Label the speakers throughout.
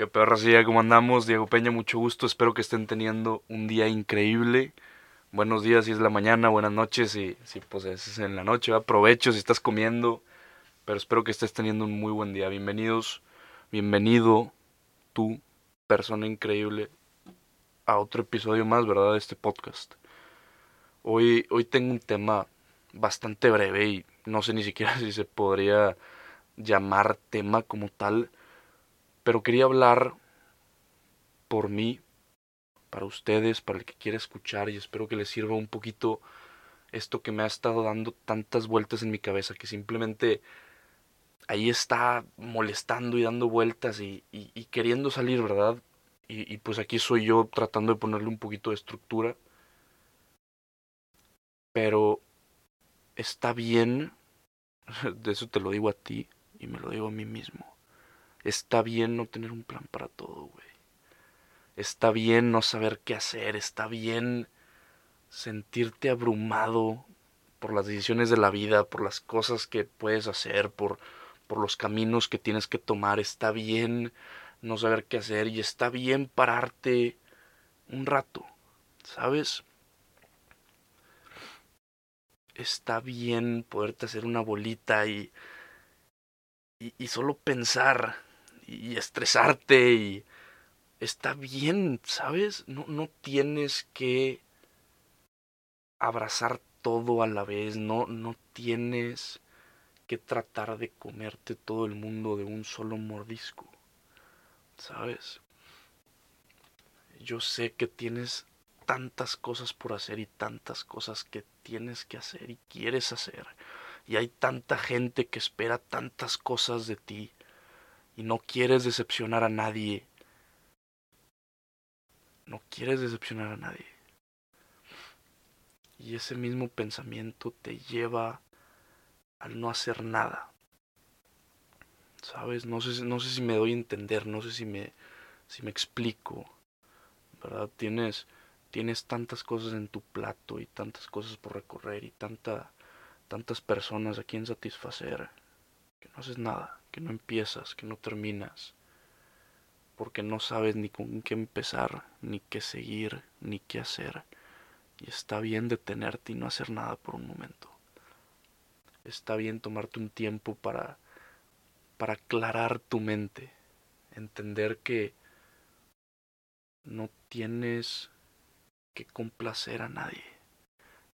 Speaker 1: Qué perra ya ¿cómo andamos? Diego Peña, mucho gusto. Espero que estén teniendo un día increíble. Buenos días si es la mañana, buenas noches si, si pues es en la noche. Aprovecho si estás comiendo. Pero espero que estés teniendo un muy buen día. Bienvenidos, bienvenido tú, persona increíble, a otro episodio más, ¿verdad? De este podcast. Hoy, hoy tengo un tema bastante breve y no sé ni siquiera si se podría llamar tema como tal, pero quería hablar por mí, para ustedes, para el que quiera escuchar y espero que les sirva un poquito esto que me ha estado dando tantas vueltas en mi cabeza, que simplemente ahí está molestando y dando vueltas y, queriendo salir, ¿verdad? Y, y pues aquí soy yo tratando de ponerle un poquito de estructura. Pero está bien, de eso te lo digo a ti y me lo digo a mí mismo. Está bien no tener un plan para todo, güey. Está bien no saber qué hacer, está bien sentirte abrumado por las decisiones de la vida, por las cosas que puedes hacer, por, por los caminos que tienes que tomar. Está bien no saber qué hacer y está bien pararte un rato, ¿sabes? está bien poderte hacer una bolita y, y, solo pensar y estresarte y está bien, ¿sabes? No, no tienes que abrazar todo a la vez, no, no tienes que tratar de comerte todo el mundo de un solo mordisco, ¿sabes? Yo sé que tienes tantas cosas por hacer y tantas cosas que tienes que hacer y quieres hacer. Y hay tanta gente que espera tantas cosas de ti y no quieres decepcionar a nadie. No quieres decepcionar a nadie. Y ese mismo pensamiento te lleva al no hacer nada. ¿Sabes? No sé, no sé si me doy a entender, no sé si me, si me explico. ¿Verdad? Tienes tienes tantas cosas en tu plato y tantas cosas por recorrer y tanta, tantas personas a quien satisfacer, que no haces nada, que no empiezas, que no terminas, porque no sabes ni con qué empezar, ni qué seguir, ni qué hacer. Y está bien detenerte y no hacer nada por un momento. Está bien tomarte un tiempo para, para aclarar tu mente, entender que no tienes que complacer a nadie.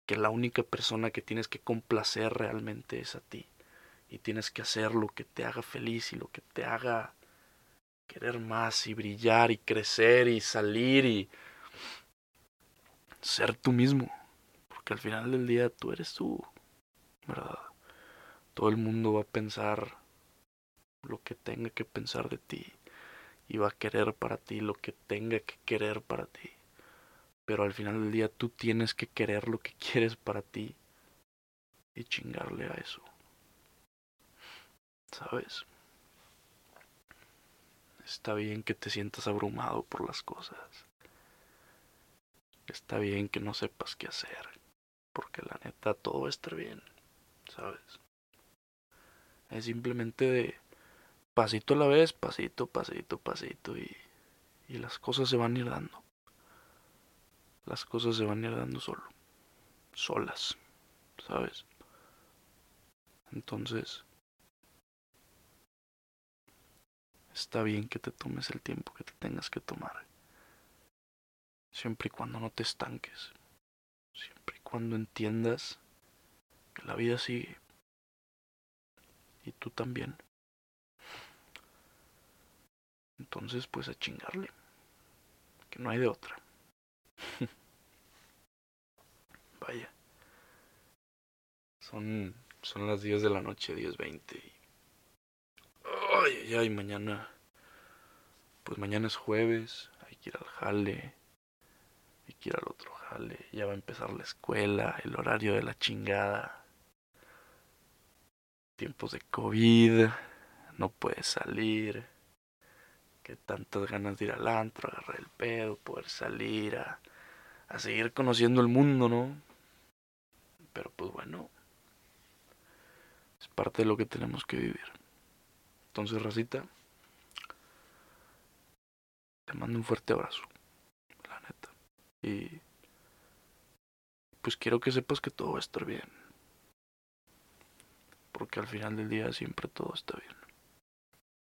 Speaker 1: Que la única persona que tienes que complacer realmente es a ti. Y tienes que hacer lo que te haga feliz y lo que te haga querer más y brillar y crecer y salir y ser tú mismo. Porque al final del día tú eres tú, ¿verdad? Todo el mundo va a pensar lo que tenga que pensar de ti y va a querer para ti lo que tenga que querer para ti. Pero al final del día tú tienes que querer lo que quieres para ti y chingarle a eso. ¿Sabes? Está bien que te sientas abrumado por las cosas. Está bien que no sepas qué hacer. Porque la neta todo va a estar bien. ¿Sabes? Es simplemente de pasito a la vez, pasito, pasito, pasito. Y, y las cosas se van a ir dando las cosas se van a ir dando solo, solas, ¿sabes? Entonces, está bien que te tomes el tiempo que te tengas que tomar, siempre y cuando no te estanques, siempre y cuando entiendas que la vida sigue y tú también. Entonces, pues a chingarle, que no hay de otra. Vaya. Son, son las 10 de la noche, 10.20. Ay, ay, ay, mañana. Pues mañana es jueves, hay que ir al jale. Hay que ir al otro jale. Ya va a empezar la escuela, el horario de la chingada. Tiempos de COVID, no puedes salir que tantas ganas de ir al antro, agarrar el pedo, poder salir a, a seguir conociendo el mundo, ¿no? Pero pues bueno, es parte de lo que tenemos que vivir. Entonces, racita, Mando un fuerte abrazo, la neta. Y pues quiero que sepas que todo va a estar bien. Porque al final del día siempre todo está bien.